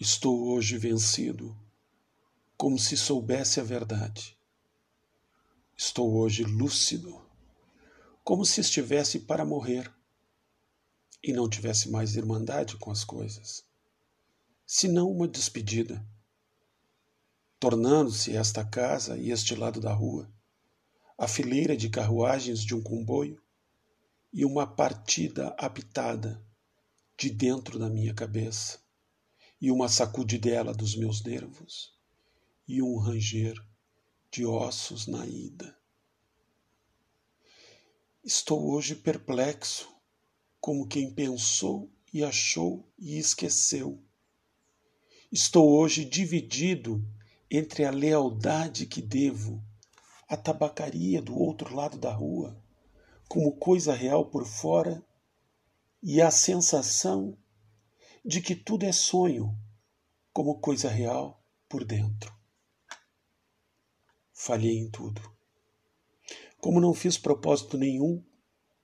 Estou hoje vencido, como se soubesse a verdade. Estou hoje lúcido, como se estivesse para morrer e não tivesse mais irmandade com as coisas, senão uma despedida, tornando-se esta casa e este lado da rua a fileira de carruagens de um comboio e uma partida apitada de dentro da minha cabeça e uma sacudidela dos meus nervos e um ranger de ossos na ida. Estou hoje perplexo, como quem pensou e achou e esqueceu. Estou hoje dividido entre a lealdade que devo à tabacaria do outro lado da rua, como coisa real por fora, e a sensação de que tudo é sonho, como coisa real por dentro. Falhei em tudo. Como não fiz propósito nenhum,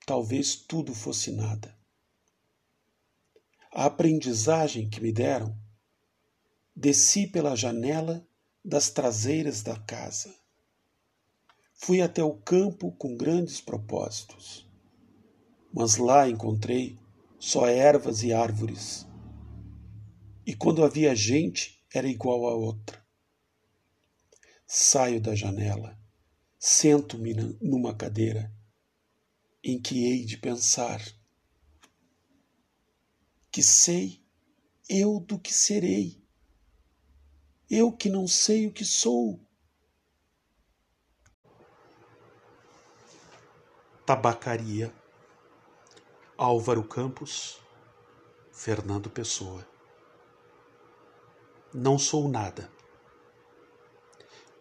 talvez tudo fosse nada. A aprendizagem que me deram, desci pela janela das traseiras da casa. Fui até o campo com grandes propósitos, mas lá encontrei só ervas e árvores e quando havia gente era igual a outra. Saio da janela, sento-me numa cadeira em que hei de pensar. Que sei eu do que serei, eu que não sei o que sou. Tabacaria Álvaro Campos Fernando Pessoa não sou nada.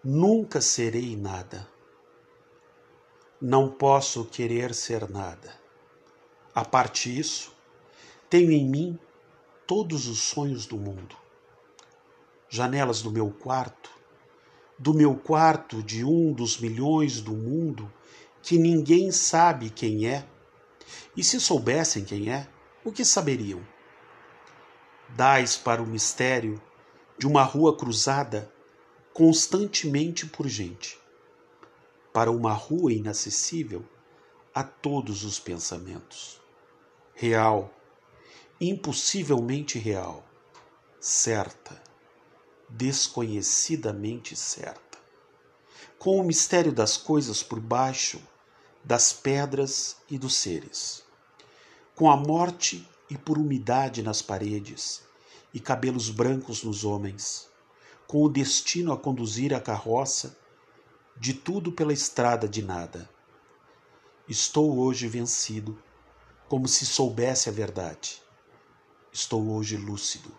Nunca serei nada. Não posso querer ser nada. A parte disso, tenho em mim todos os sonhos do mundo. Janelas do meu quarto, do meu quarto de um dos milhões do mundo que ninguém sabe quem é. E se soubessem quem é, o que saberiam? Dais para o mistério de uma rua cruzada constantemente por gente, para uma rua inacessível a todos os pensamentos. Real, impossivelmente real, certa, desconhecidamente certa, com o mistério das coisas por baixo das pedras e dos seres, com a morte e por umidade nas paredes e cabelos brancos nos homens, com o destino a conduzir a carroça de tudo pela estrada de nada. Estou hoje vencido, como se soubesse a verdade. Estou hoje lúcido,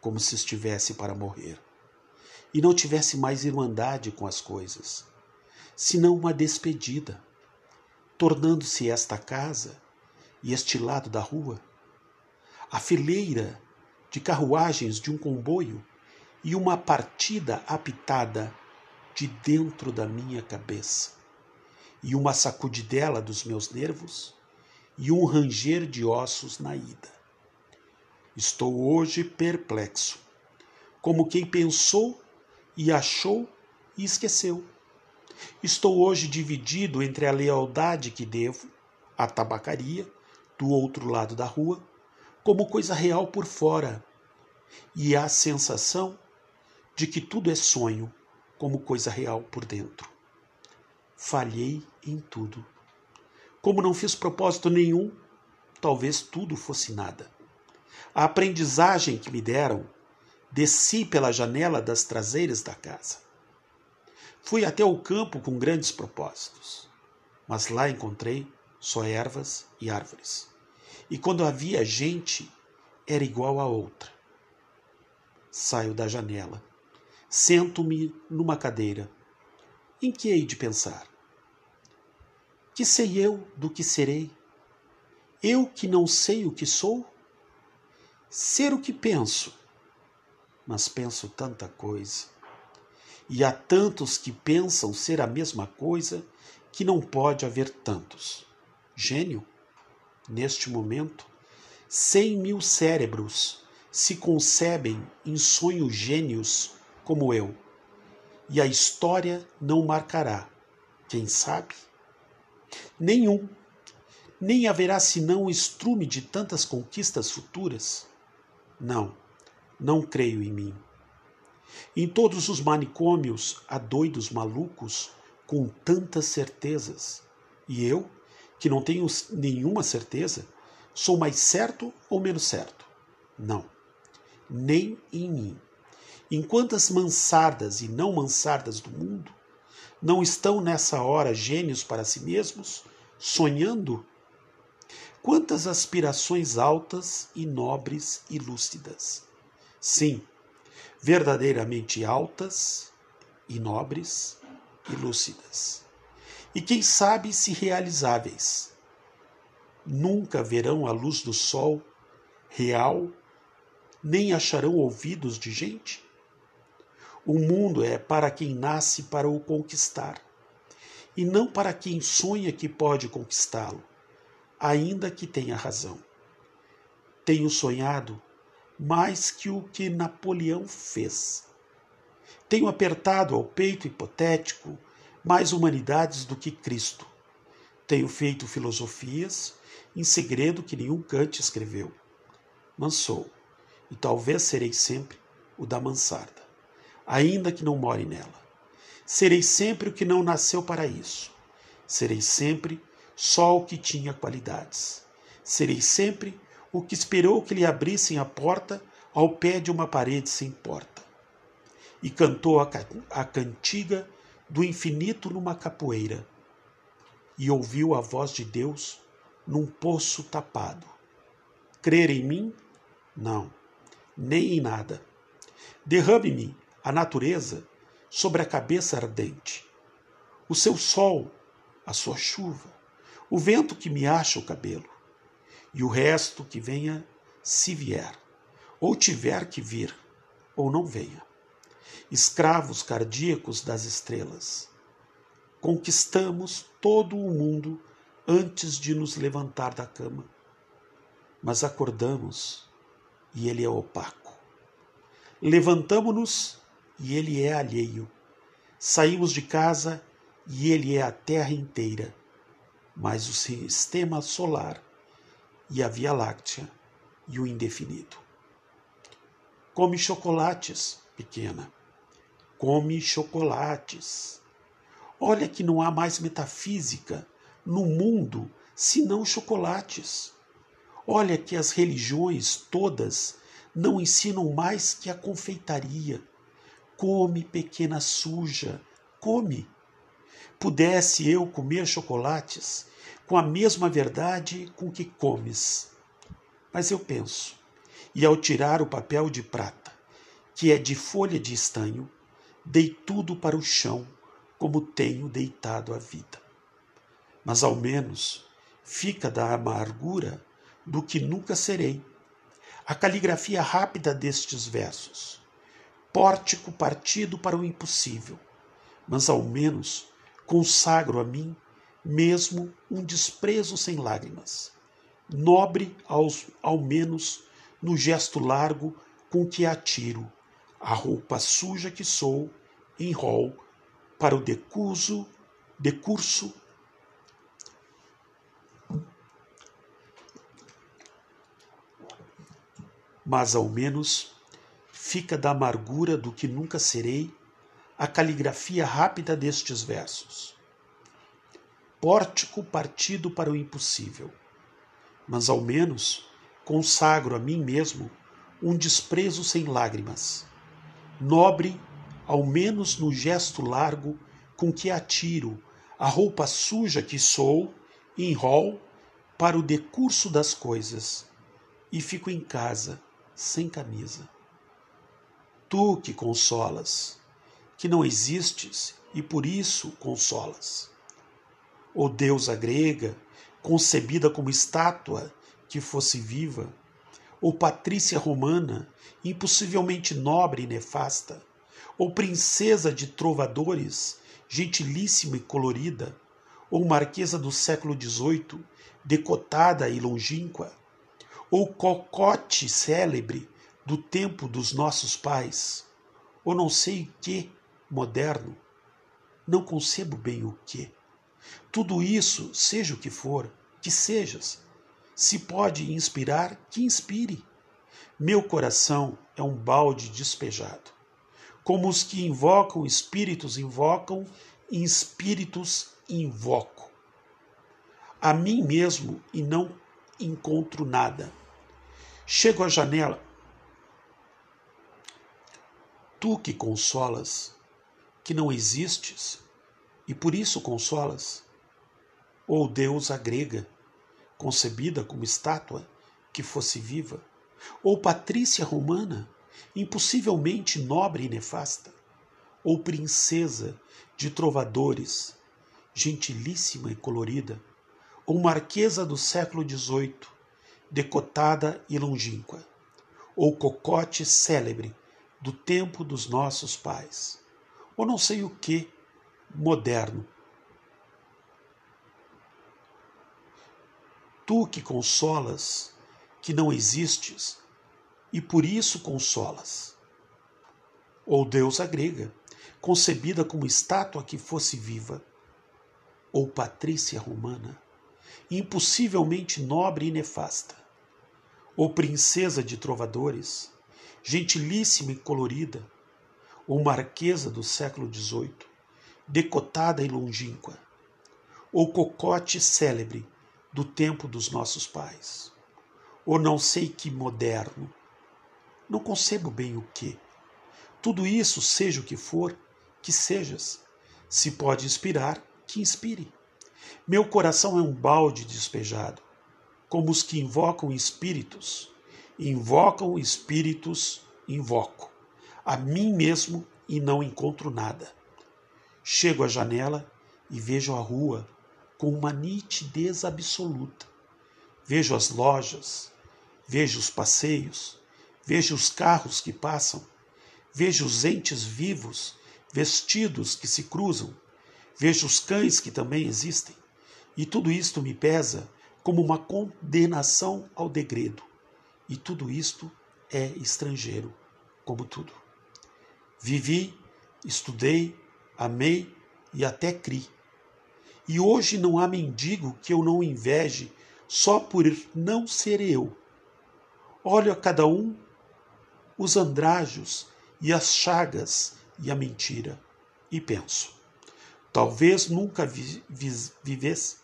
como se estivesse para morrer, e não tivesse mais irmandade com as coisas, senão uma despedida, tornando-se esta casa e este lado da rua a fileira de carruagens de um comboio e uma partida apitada de dentro da minha cabeça, e uma sacudidela dos meus nervos e um ranger de ossos na ida. Estou hoje perplexo, como quem pensou e achou e esqueceu. Estou hoje dividido entre a lealdade que devo à tabacaria, do outro lado da rua, como coisa real por fora, e a sensação de que tudo é sonho, como coisa real por dentro. Falhei em tudo. Como não fiz propósito nenhum, talvez tudo fosse nada. A aprendizagem que me deram, desci pela janela das traseiras da casa. Fui até o campo com grandes propósitos, mas lá encontrei só ervas e árvores e quando havia gente, era igual a outra. Saio da janela, sento-me numa cadeira. Em que hei de pensar? Que sei eu do que serei? Eu que não sei o que sou? Ser o que penso, mas penso tanta coisa. E há tantos que pensam ser a mesma coisa que não pode haver tantos. Gênio? Neste momento, cem mil cérebros se concebem em sonhos gênios como eu, e a história não marcará, quem sabe? Nenhum, nem haverá senão o estrume de tantas conquistas futuras. Não, não creio em mim. Em todos os manicômios há doidos malucos com tantas certezas. E eu, que não tenho nenhuma certeza, sou mais certo ou menos certo? Não, nem em mim. Em quantas mansardas e não mansardas do mundo não estão nessa hora gênios para si mesmos, sonhando? Quantas aspirações altas e nobres e lúcidas. Sim, verdadeiramente altas e nobres e lúcidas. E quem sabe se realizáveis. Nunca verão a luz do sol real, nem acharão ouvidos de gente? O mundo é para quem nasce para o conquistar, e não para quem sonha que pode conquistá-lo, ainda que tenha razão. Tenho sonhado mais que o que Napoleão fez. Tenho apertado ao peito hipotético mais humanidades do que Cristo. Tenho feito filosofias em segredo que nenhum Kant escreveu. Mansou, e talvez serei sempre o da mansarda, ainda que não more nela. Serei sempre o que não nasceu para isso. Serei sempre só o que tinha qualidades. Serei sempre o que esperou que lhe abrissem a porta ao pé de uma parede sem porta. E cantou a, a cantiga do infinito numa capoeira. E ouviu a voz de Deus num poço tapado. Crer em mim? Não, nem em nada. Derrame-me a natureza sobre a cabeça ardente. O seu sol, a sua chuva, o vento que me acha o cabelo e o resto que venha se vier, ou tiver que vir, ou não venha. Escravos cardíacos das estrelas, conquistamos todo o mundo antes de nos levantar da cama, mas acordamos e ele é opaco. Levantamo-nos e ele é alheio. Saímos de casa e ele é a terra inteira, mas o sistema solar e a Via Láctea e o indefinido. Come chocolates, pequena. Come chocolates. Olha que não há mais metafísica no mundo senão chocolates. Olha que as religiões todas não ensinam mais que a confeitaria. Come, pequena suja, come. Pudesse eu comer chocolates, com a mesma verdade com que comes. Mas eu penso, e ao tirar o papel de prata, que é de folha de estanho, dei tudo para o chão, como tenho deitado a vida. Mas ao menos fica da amargura do que nunca serei. A caligrafia rápida destes versos. Pórtico partido para o impossível, mas ao menos consagro a mim mesmo um desprezo sem lágrimas, nobre aos, ao menos no gesto largo com que atiro a roupa suja que sou em rol para o decurso, decurso mas ao menos fica da amargura do que nunca serei a caligrafia rápida destes versos pórtico partido para o impossível. Mas ao menos consagro a mim mesmo um desprezo sem lágrimas, nobre ao menos no gesto largo com que atiro a roupa suja que sou em rol para o decurso das coisas e fico em casa sem camisa. Tu que consolas, que não existes e por isso consolas ou deusa grega, concebida como estátua que fosse viva, ou patrícia romana, impossivelmente nobre e nefasta, ou princesa de trovadores, gentilíssima e colorida, ou marquesa do século XVIII, decotada e longínqua, ou cocote célebre, do tempo dos nossos pais, ou não sei o que moderno, não concebo bem o que. Tudo isso, seja o que for, que sejas, se pode inspirar, que inspire. Meu coração é um balde despejado. Como os que invocam espíritos invocam, em espíritos invoco. A mim mesmo e não encontro nada. Chego à janela. Tu que consolas, que não existes, e por isso consolas, ou Deus grega, concebida como estátua que fosse viva, ou patrícia romana, impossivelmente nobre e nefasta, ou princesa de trovadores, gentilíssima e colorida, ou marquesa do século XVIII, decotada e longínqua, ou cocote célebre do tempo dos nossos pais, ou não sei o que moderno. Tu que consolas, que não existes, e por isso consolas. Ou deusa grega, concebida como estátua que fosse viva, ou patrícia romana, impossivelmente nobre e nefasta, ou princesa de trovadores, gentilíssima e colorida, ou marquesa do século XVIII, decotada e longínqua, ou cocote célebre do tempo dos nossos pais, ou não sei que moderno, não concebo bem o que. Tudo isso, seja o que for, que sejas. Se pode inspirar, que inspire. Meu coração é um balde despejado, como os que invocam espíritos. Invocam espíritos, invoco. A mim mesmo e não encontro nada. Chego à janela e vejo a rua com uma nitidez absoluta. Vejo as lojas, vejo os passeios, Vejo os carros que passam, vejo os entes vivos, vestidos que se cruzam, vejo os cães que também existem, e tudo isto me pesa como uma condenação ao degredo, e tudo isto é estrangeiro, como tudo. Vivi, estudei, amei e até cri. E hoje não há mendigo que eu não inveje só por não ser eu. Olho a cada um os andrajos e as chagas e a mentira. E penso, talvez nunca vi, vi, vivesse.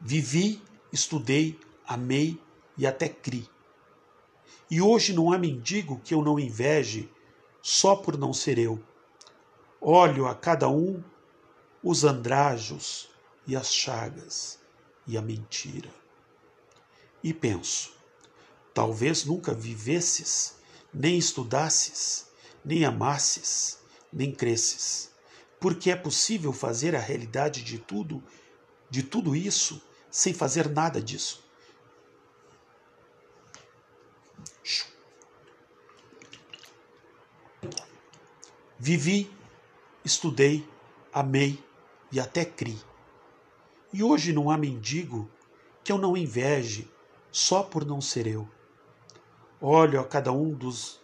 Vivi, estudei, amei e até cri. E hoje não há mendigo que eu não inveje só por não ser eu. Olho a cada um os andrajos e as chagas e a mentira. E penso, Talvez nunca vivesses, nem estudasses, nem amasses, nem cresces. Porque é possível fazer a realidade de tudo, de tudo isso, sem fazer nada disso. Vivi, estudei, amei e até cri. E hoje não há mendigo que eu não inveje só por não ser eu. Olho a cada um dos.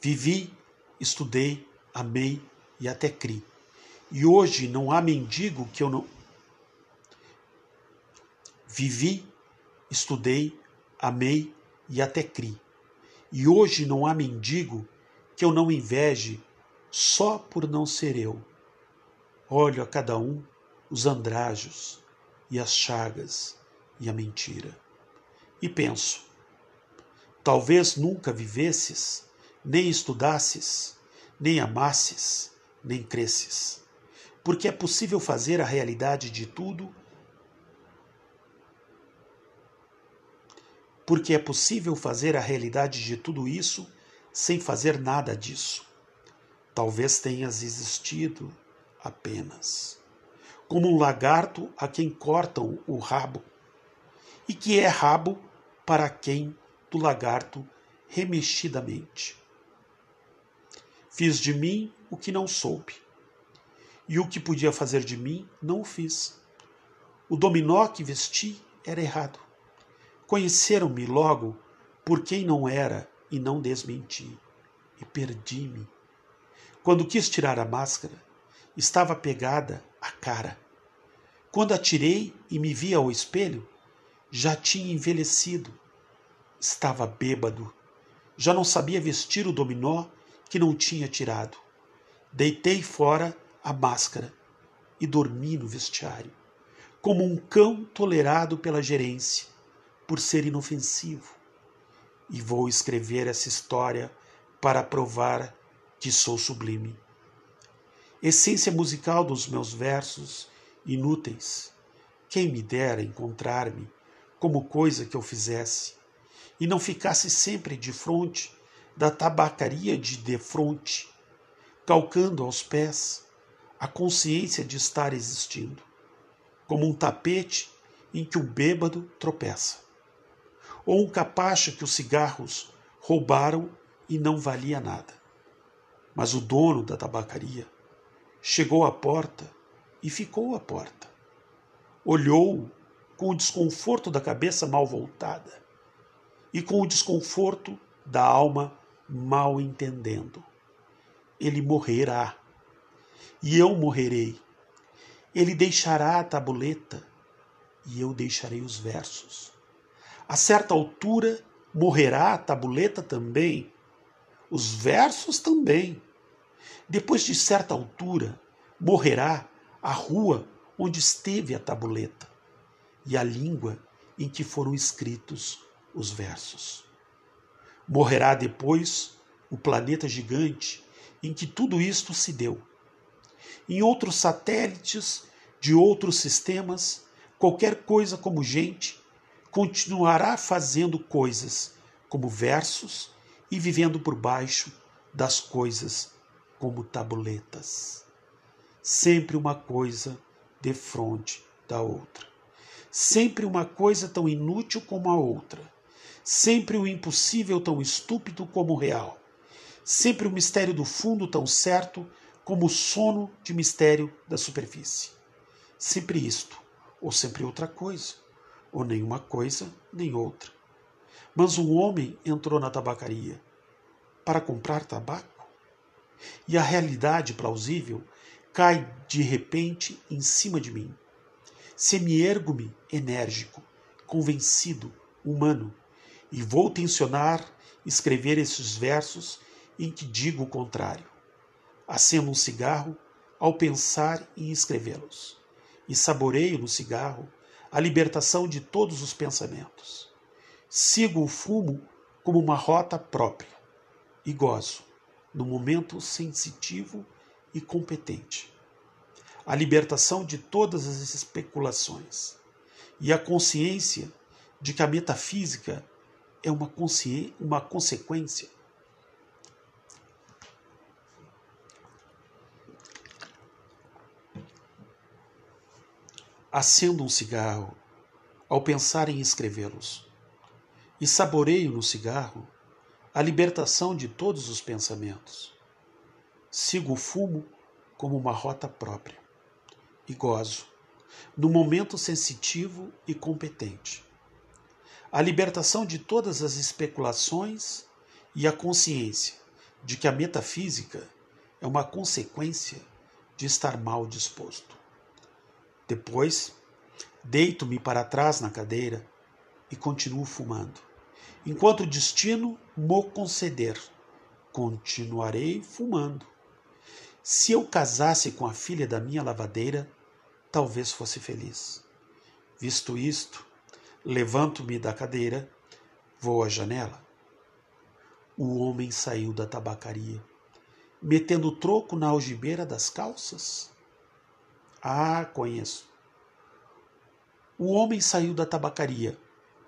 Vivi, estudei, amei e até cri. E hoje não há mendigo que eu não. Vivi, estudei, amei e até cri. E hoje não há mendigo que eu não inveje só por não ser eu. Olho a cada um os andrajos e as chagas e a mentira. E penso, Talvez nunca vivesses, nem estudasses, nem amasses, nem cresces. Porque é possível fazer a realidade de tudo. Porque é possível fazer a realidade de tudo isso sem fazer nada disso. Talvez tenhas existido apenas como um lagarto a quem cortam o rabo, e que é rabo para quem do lagarto remexidamente. Fiz de mim o que não soube, e o que podia fazer de mim não o fiz. O dominó que vesti era errado. Conheceram-me logo por quem não era e não desmenti, e perdi-me. Quando quis tirar a máscara, estava pegada à cara. Quando atirei e me vi ao espelho, já tinha envelhecido. Estava bêbado. Já não sabia vestir o dominó que não tinha tirado. Deitei fora a máscara e dormi no vestiário, como um cão tolerado pela gerência, por ser inofensivo. E vou escrever essa história para provar que sou sublime. Essência musical dos meus versos inúteis. Quem me dera encontrar-me como coisa que eu fizesse e não ficasse sempre de frente da tabacaria de defronte, calcando aos pés a consciência de estar existindo, como um tapete em que o bêbado tropeça, ou um capacho que os cigarros roubaram e não valia nada. Mas o dono da tabacaria chegou à porta e ficou à porta. Olhou com o desconforto da cabeça mal voltada e com o desconforto da alma mal entendendo. Ele morrerá e eu morrerei. Ele deixará a tabuleta e eu deixarei os versos. A certa altura morrerá a tabuleta também, os versos também. Depois de certa altura, morrerá a rua onde esteve a tabuleta e a língua em que foram escritos os versos. Morrerá depois o planeta gigante em que tudo isto se deu em outros satélites de outros sistemas, qualquer coisa como gente continuará fazendo coisas como versos e vivendo por baixo das coisas como tabuletas. Sempre uma coisa de frente da outra. Sempre uma coisa tão inútil como a outra. Sempre o impossível tão estúpido como o real. Sempre o mistério do fundo tão certo como o sono de mistério da superfície. Sempre isto, ou sempre outra coisa, ou nenhuma coisa nem outra. Mas um homem entrou na tabacaria para comprar tabaco e a realidade plausível cai de repente em cima de mim. Semi-ergo-me enérgico, convencido, humano, e vou tensionar escrever esses versos em que digo o contrário. Acendo um cigarro ao pensar em escrevê-los, e saboreio no cigarro a libertação de todos os pensamentos. Sigo o fumo como uma rota própria e gozo, no momento sensitivo e competente, a libertação de todas as especulações e a consciência de que a metafísica é uma, uma consequência. Acendo um cigarro ao pensar em escrevê-los e saboreio no cigarro a libertação de todos os pensamentos. Sigo o fumo como uma rota própria e gozo, no momento sensitivo e competente. A libertação de todas as especulações e a consciência de que a metafísica é uma consequência de estar mal disposto. Depois, deito-me para trás na cadeira e continuo fumando. Enquanto o destino mo conceder, continuarei fumando. Se eu casasse com a filha da minha lavadeira, talvez fosse feliz. Visto isto, levanto-me da cadeira, vou à janela. O homem saiu da tabacaria, metendo o troco na algibeira das calças. Ah, conheço. O homem saiu da tabacaria,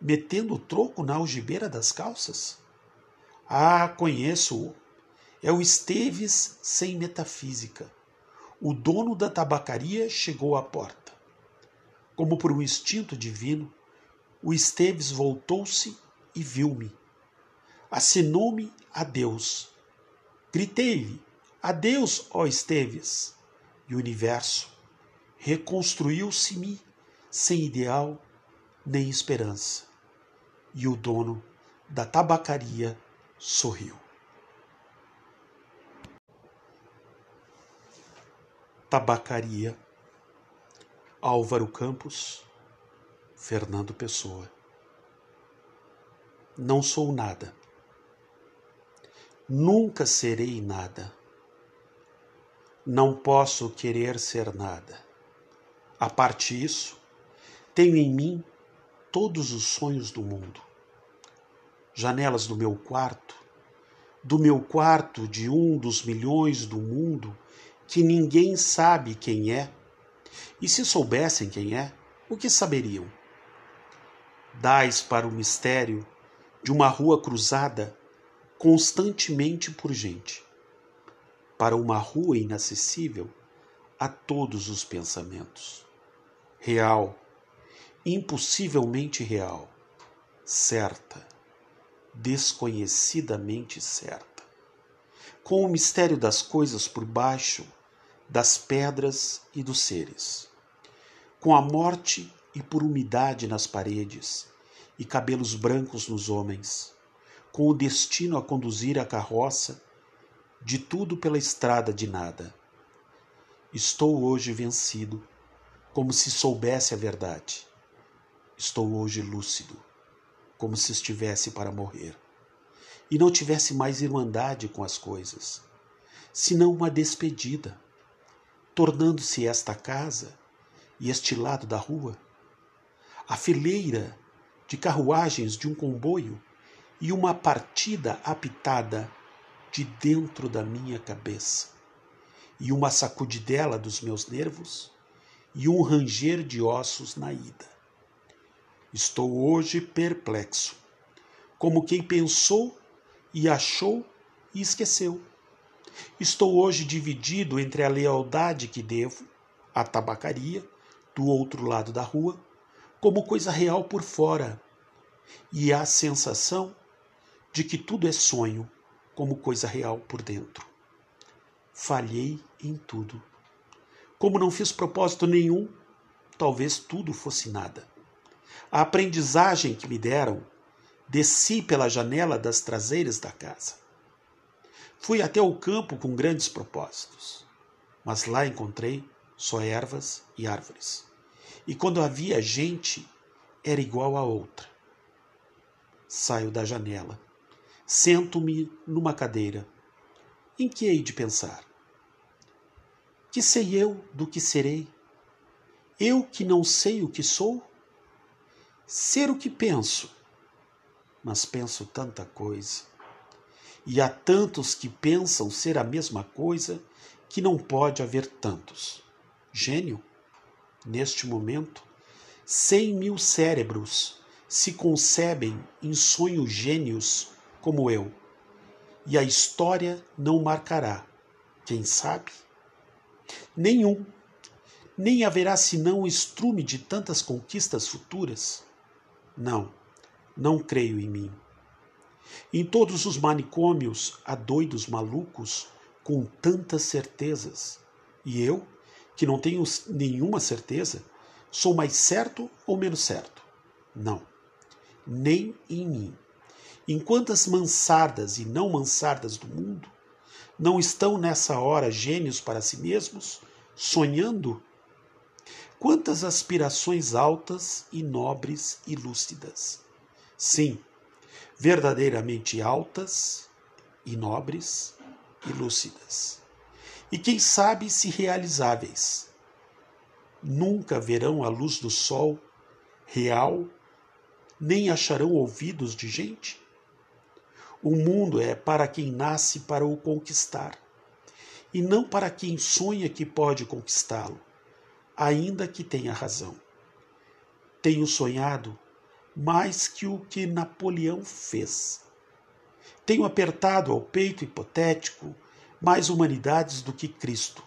metendo o troco na algibeira das calças? Ah, conheço-o. É o Esteves sem metafísica. O dono da tabacaria chegou à porta. Como por um instinto divino, o Esteves voltou-se e viu-me. Assinou-me adeus. Gritei-lhe: Adeus, ó Esteves! E o universo reconstruiu-se-me sem ideal nem esperança. E o dono da tabacaria sorriu. Tabacaria Álvaro Campos, Fernando Pessoa. Não sou nada. Nunca serei nada. Não posso querer ser nada. A parte disso, tenho em mim todos os sonhos do mundo. Janelas do meu quarto, do meu quarto de um dos milhões do mundo que ninguém sabe quem é e se soubessem quem é, o que saberiam? Dais para o mistério de uma rua cruzada constantemente por gente, para uma rua inacessível a todos os pensamentos. Real, impossivelmente real, certa, desconhecidamente certa. Com o mistério das coisas por baixo das pedras e dos seres, com a morte e por umidade nas paredes, e cabelos brancos nos homens, com o destino a conduzir a carroça de tudo pela estrada de nada. Estou hoje vencido, como se soubesse a verdade. Estou hoje lúcido, como se estivesse para morrer, e não tivesse mais irmandade com as coisas, senão uma despedida tornando-se esta casa e este lado da rua a fileira de carruagens de um comboio e uma partida apitada de dentro da minha cabeça, e uma sacudidela dos meus nervos e um ranger de ossos na ida. Estou hoje perplexo, como quem pensou e achou e esqueceu. Estou hoje dividido entre a lealdade que devo à tabacaria, do outro lado da rua, como coisa real por fora, e a sensação de que tudo é sonho, como coisa real por dentro. Falhei em tudo. Como não fiz propósito nenhum, talvez tudo fosse nada. A aprendizagem que me deram, desci pela janela das traseiras da casa. Fui até o campo com grandes propósitos, mas lá encontrei só ervas e árvores. E quando havia gente, era igual a outra. Saio da janela, sento-me numa cadeira. Em que hei de pensar? Que sei eu do que serei? Eu que não sei o que sou? Ser o que penso, mas penso tanta coisa e há tantos que pensam ser a mesma coisa que não pode haver tantos. Gênio? Neste momento, cem mil cérebros se concebem em sonhos gênios como eu, e a história não marcará, quem sabe? Nenhum, nem haverá senão o estrume de tantas conquistas futuras. Não, não creio em mim. Em todos os manicômios há doidos malucos com tantas certezas. E eu, que não tenho nenhuma certeza, sou mais certo ou menos certo? Não, nem em mim. Em quantas mansardas e não mansardas do mundo não estão nessa hora gênios para si mesmos, sonhando? Quantas aspirações altas e nobres e lúcidas. Sim, verdadeiramente altas e nobres e lúcidas. E quem sabe se realizáveis. Nunca verão a luz do sol real, nem acharão ouvidos de gente? O mundo é para quem nasce para o conquistar, e não para quem sonha que pode conquistá-lo, ainda que tenha razão. Tenho sonhado mais que o que Napoleão fez. Tenho apertado ao peito hipotético mais humanidades do que Cristo.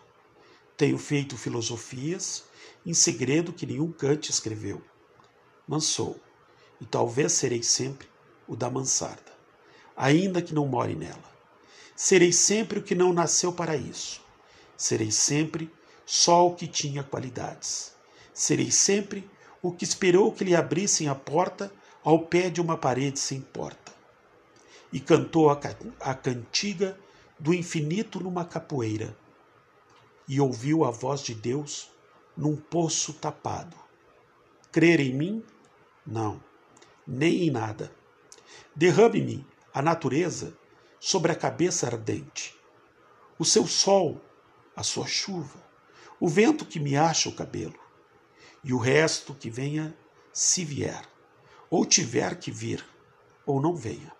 Tenho feito filosofias em segredo que nenhum Kant escreveu. Mansou, e talvez serei sempre o da mansarda, ainda que não more nela. Serei sempre o que não nasceu para isso. Serei sempre só o que tinha qualidades. Serei sempre o que esperou que lhe abrissem a porta ao pé de uma parede sem porta, e cantou a, a cantiga do infinito numa capoeira, e ouviu a voz de Deus num poço tapado. Crer em mim? Não, nem em nada. Derrame-me a natureza sobre a cabeça ardente, o seu sol, a sua chuva, o vento que me acha o cabelo, e o resto que venha se vier, ou tiver que vir, ou não venha.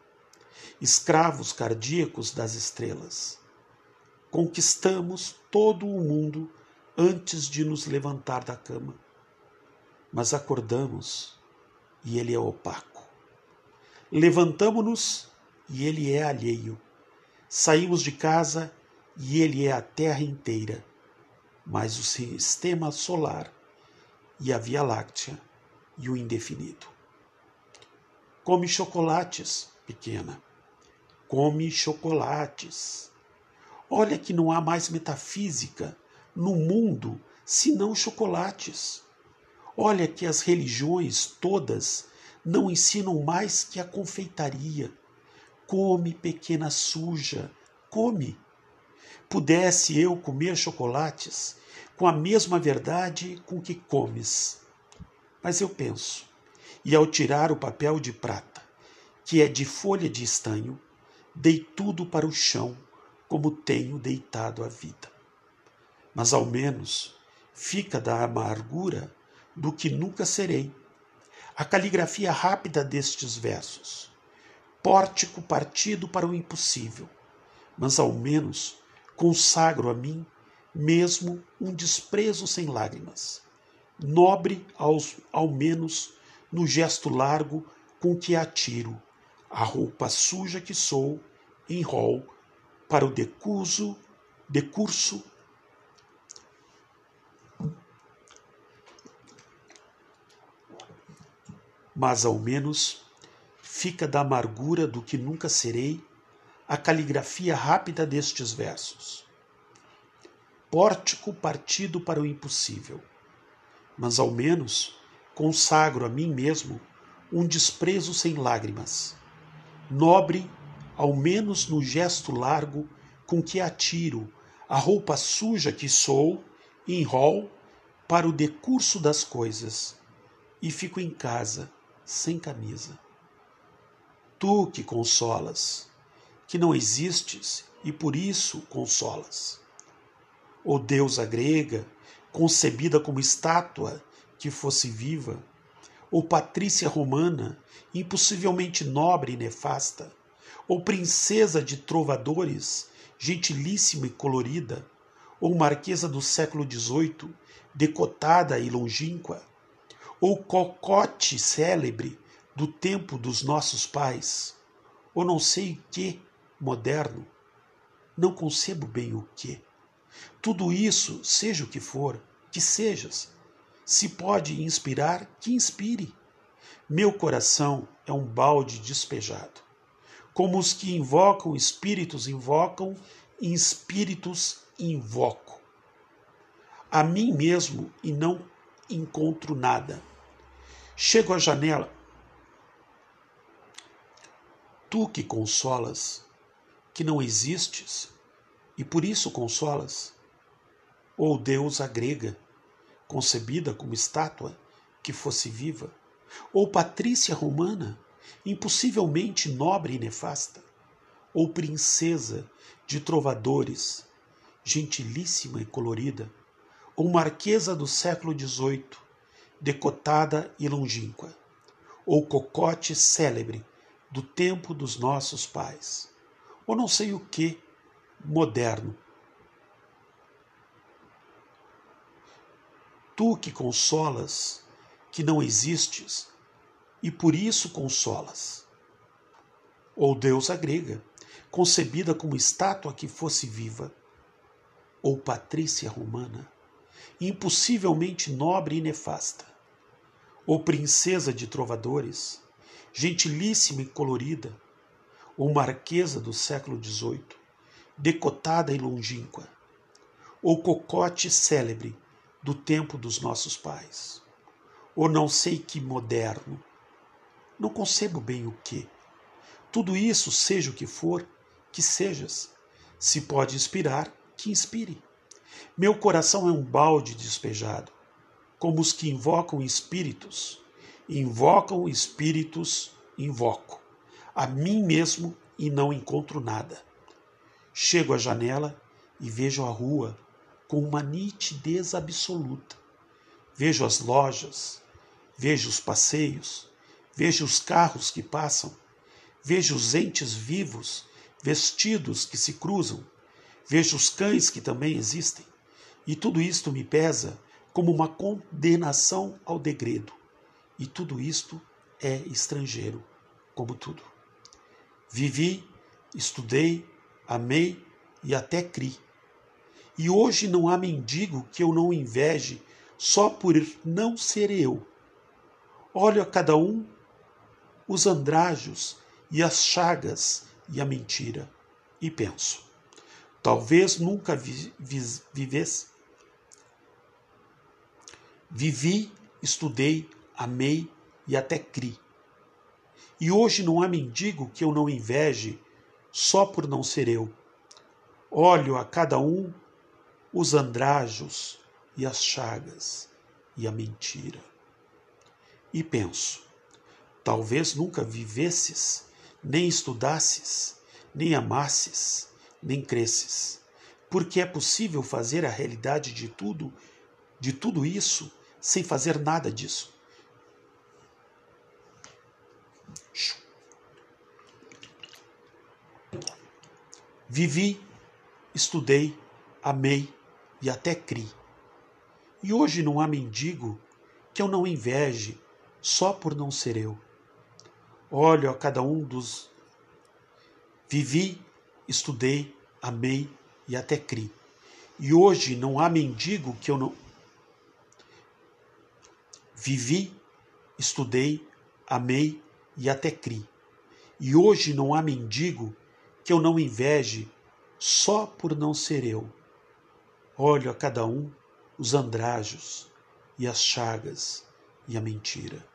Escravos cardíacos das estrelas, conquistamos todo o mundo antes de nos levantar da cama, mas acordamos e ele é opaco. Levantamo-nos e ele é alheio. Saímos de casa e ele é a terra inteira, mas o sistema solar e a Via Láctea e o indefinido. Come chocolates, pequena. Come chocolates. Olha que não há mais metafísica no mundo senão chocolates. Olha que as religiões todas não ensinam mais que a confeitaria. Come, pequena suja, come. Pudesse eu comer chocolates com a mesma verdade com que comes. Mas eu penso, e ao tirar o papel de prata, que é de folha de estanho, dei tudo para o chão, como tenho deitado a vida. Mas ao menos fica da amargura do que nunca serei. A caligrafia rápida destes versos. Pórtico partido para o impossível, mas ao menos consagro a mim mesmo um desprezo sem lágrimas, nobre aos, ao menos no gesto largo com que atiro a roupa suja que sou em rol para o decurso, decurso mas ao menos fica da amargura do que nunca serei a caligrafia rápida destes versos. Pórtico partido para o impossível, mas ao menos consagro a mim mesmo um desprezo sem lágrimas, nobre ao menos no gesto largo com que atiro a roupa suja que sou em rol para o decurso das coisas e fico em casa sem camisa. Tu que consolas, que não existes e por isso consolas. Oh deusa grega, concebida como estátua que fosse viva, ou patrícia romana, impossivelmente nobre e nefasta, ou princesa de trovadores, gentilíssima e colorida, ou marquesa do século XVIII, decotada e longínqua, ou cocote célebre do tempo dos nossos pais, ou não sei o que moderno, não concebo bem o que. Tudo isso, seja o que for, que sejas, se pode inspirar, que inspire. Meu coração é um balde despejado. Como os que invocam espíritos invocam, espíritos invoco. A mim mesmo e não encontro nada. Chego à janela. Tu que consolas, que não existes, e por isso consolas, ou Deus a grega, concebida como estátua que fosse viva, ou Patrícia romana, impossivelmente nobre e nefasta, ou princesa de trovadores, gentilíssima e colorida, ou marquesa do século XVIII, decotada e longínqua, ou cocote célebre do tempo dos nossos pais, ou não sei o que moderno. Tu que consolas, que não existes, e por isso consolas. Ou deusa grega, concebida como estátua que fosse viva, ou patrícia romana, impossivelmente nobre e nefasta, ou princesa de trovadores, gentilíssima e colorida, ou marquesa do século XVIII, decotada e longínqua, ou cocote célebre do tempo dos nossos pais, ou não sei que moderno, Não concebo bem o que. Tudo isso, seja o que for, que sejas. Se pode inspirar, que inspire. Meu coração é um balde despejado, como os que invocam espíritos. Invocam espíritos, invoco. A mim mesmo e não encontro nada. Chego à janela e vejo a rua com uma nitidez absoluta. Vejo as lojas, vejo os passeios, vejo os carros que passam, vejo os entes vivos, vestidos que se cruzam, vejo os cães que também existem, e tudo isto me pesa como uma condenação ao degredo, e tudo isto é estrangeiro, como tudo. Vivi, estudei, amei e até cri. E hoje não há mendigo que eu não inveje só por não ser eu. Olho a cada um os andrajos e as chagas e a mentira e penso: talvez nunca vi, vi, vivesse. Vivi, estudei, amei e até cri. E hoje não há mendigo que eu não inveje só por não ser eu. Olho a cada um os andrajos e as chagas e a mentira. E penso: talvez nunca vivesses, nem estudasses, nem amasses, nem cresces, porque é possível fazer a realidade de tudo, de tudo isso, sem fazer nada disso. Vivi, estudei, amei e até cri. E hoje não há mendigo que eu não inveje só por não ser eu. Olho a cada um dos. Vivi, estudei, amei e até cri. E hoje não há mendigo que eu não. Vivi, estudei, amei e até cri. E hoje não há mendigo que eu não inveje só por não ser eu. Olho a cada um os andrajos e as chagas e a mentira.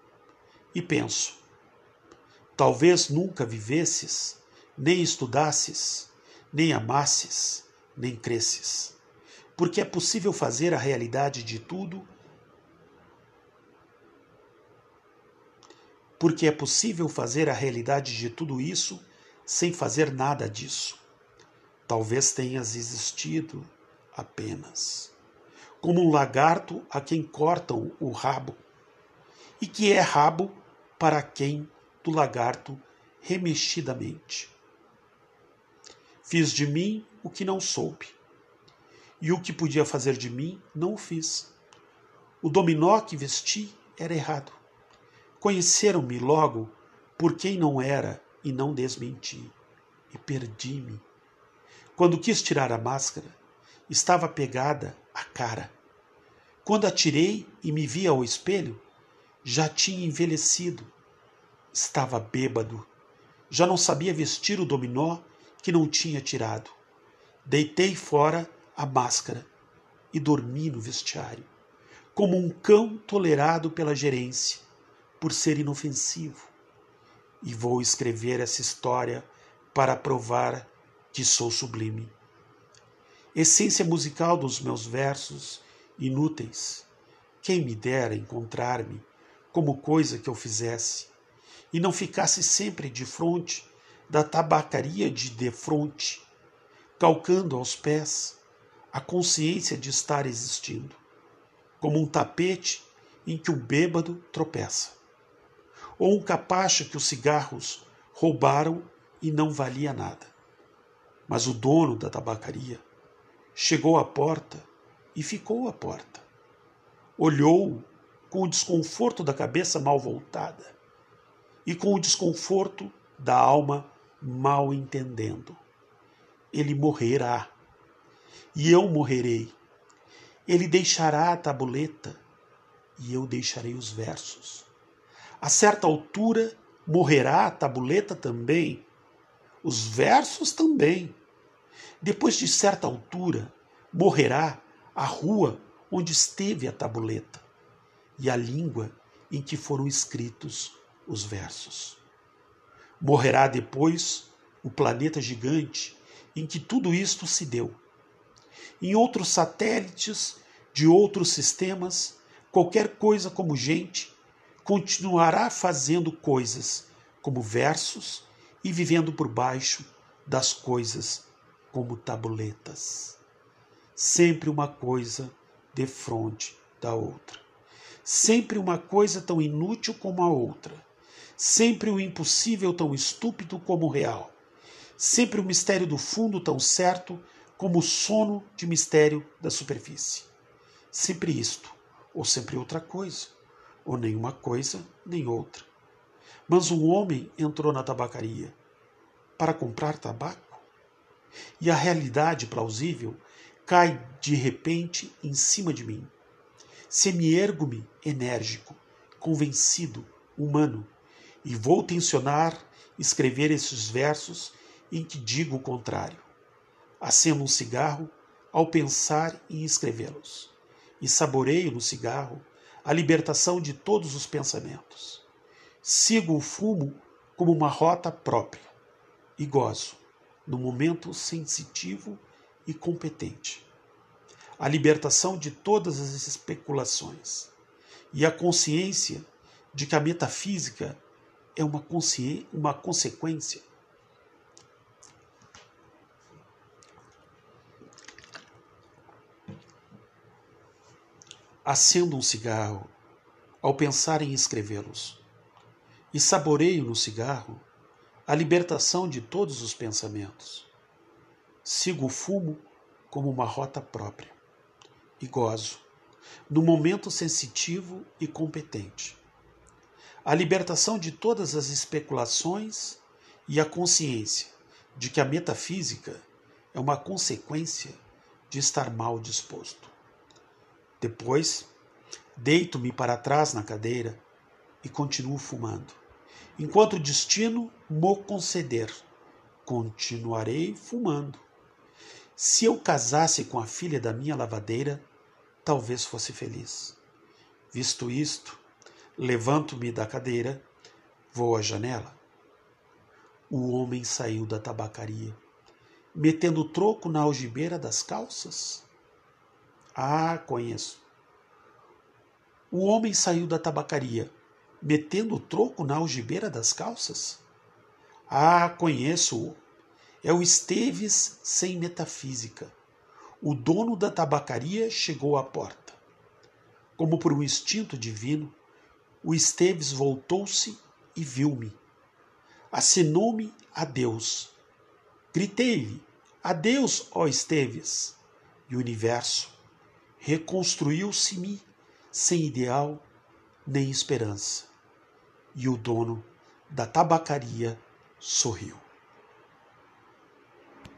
E penso: talvez nunca vivesses, nem estudasses, nem amasses, nem cresces, porque é possível fazer a realidade de tudo. Porque é possível fazer a realidade de tudo isso sem fazer nada disso. Talvez tenhas existido apenas como um lagarto a quem cortam o rabo, e que é rabo para quem do lagarto remexidamente. Fiz de mim o que não soube, e o que podia fazer de mim não o fiz. O dominó que vesti era errado. Conheceram-me logo por quem não era e não desmenti, e perdi-me. Quando quis tirar a máscara, estava pegada à cara. Quando atirei e me vi ao espelho, já tinha envelhecido. Estava bêbado. Já não sabia vestir o dominó que não tinha tirado. Deitei fora a máscara e dormi no vestiário, como um cão tolerado pela gerência, por ser inofensivo e vou escrever essa história para provar que sou sublime. Essência musical dos meus versos inúteis. Quem me dera encontrar-me como coisa que eu fizesse e não ficasse sempre de fronte da tabacaria de defronte, calcando aos pés a consciência de estar existindo, como um tapete em que o bêbado tropeça ou um capacho que os cigarros roubaram e não valia nada. Mas o dono da tabacaria chegou à porta e ficou à porta. Olhou com o desconforto da cabeça mal voltada e com o desconforto da alma mal entendendo. Ele morrerá e eu morrerei. Ele deixará a tabuleta e eu deixarei os versos. A certa altura morrerá a tabuleta também, os versos também. Depois de certa altura morrerá a rua onde esteve a tabuleta e a língua em que foram escritos os versos. Morrerá depois o planeta gigante em que tudo isto se deu. Em outros satélites de outros sistemas, qualquer coisa como gente continuará fazendo coisas como versos e vivendo por baixo das coisas como tabuletas. Sempre uma coisa de frente da outra. Sempre uma coisa tão inútil como a outra. Sempre o impossível tão estúpido como o real. Sempre o mistério do fundo tão certo como o sono de mistério da superfície. Sempre isto, ou sempre outra coisa, ou nenhuma coisa nem outra. Mas um homem entrou na tabacaria para comprar tabaco e a realidade plausível cai de repente em cima de mim. Semi-ergo-me enérgico, convencido, humano, e vou tensionar escrever esses versos em que digo o contrário. Acendo um cigarro ao pensar em escrevê-los, e saboreio no cigarro a libertação de todos os pensamentos. Sigo o fumo como uma rota própria e gozo no momento sensitivo e competente. A libertação de todas as especulações e a consciência de que a metafísica é uma, uma consequência Acendo um cigarro ao pensar em escrevê-los e saboreio no cigarro a libertação de todos os pensamentos. Sigo o fumo como uma rota própria e gozo, no momento sensitivo e competente. A libertação de todas as especulações e a consciência de que a metafísica é uma consequência de estar mal disposto. Depois, deito-me para trás na cadeira e continuo fumando. Enquanto o destino mo conceder, continuarei fumando. Se eu casasse com a filha da minha lavadeira, talvez fosse feliz. Visto isto, levanto-me da cadeira, vou à janela. O homem saiu da tabacaria, metendo o troco na algibeira das calças. Ah, conheço. O homem saiu da tabacaria, metendo o troco na algibeira das calças? Ah, conheço-o. É o Esteves sem metafísica. O dono da tabacaria chegou à porta. Como por um instinto divino, o Esteves voltou-se e viu-me. Assinou-me adeus. Gritei-lhe: Adeus, ó Esteves! E o universo reconstruiu-se-me sem ideal nem esperança. E o dono da tabacaria sorriu.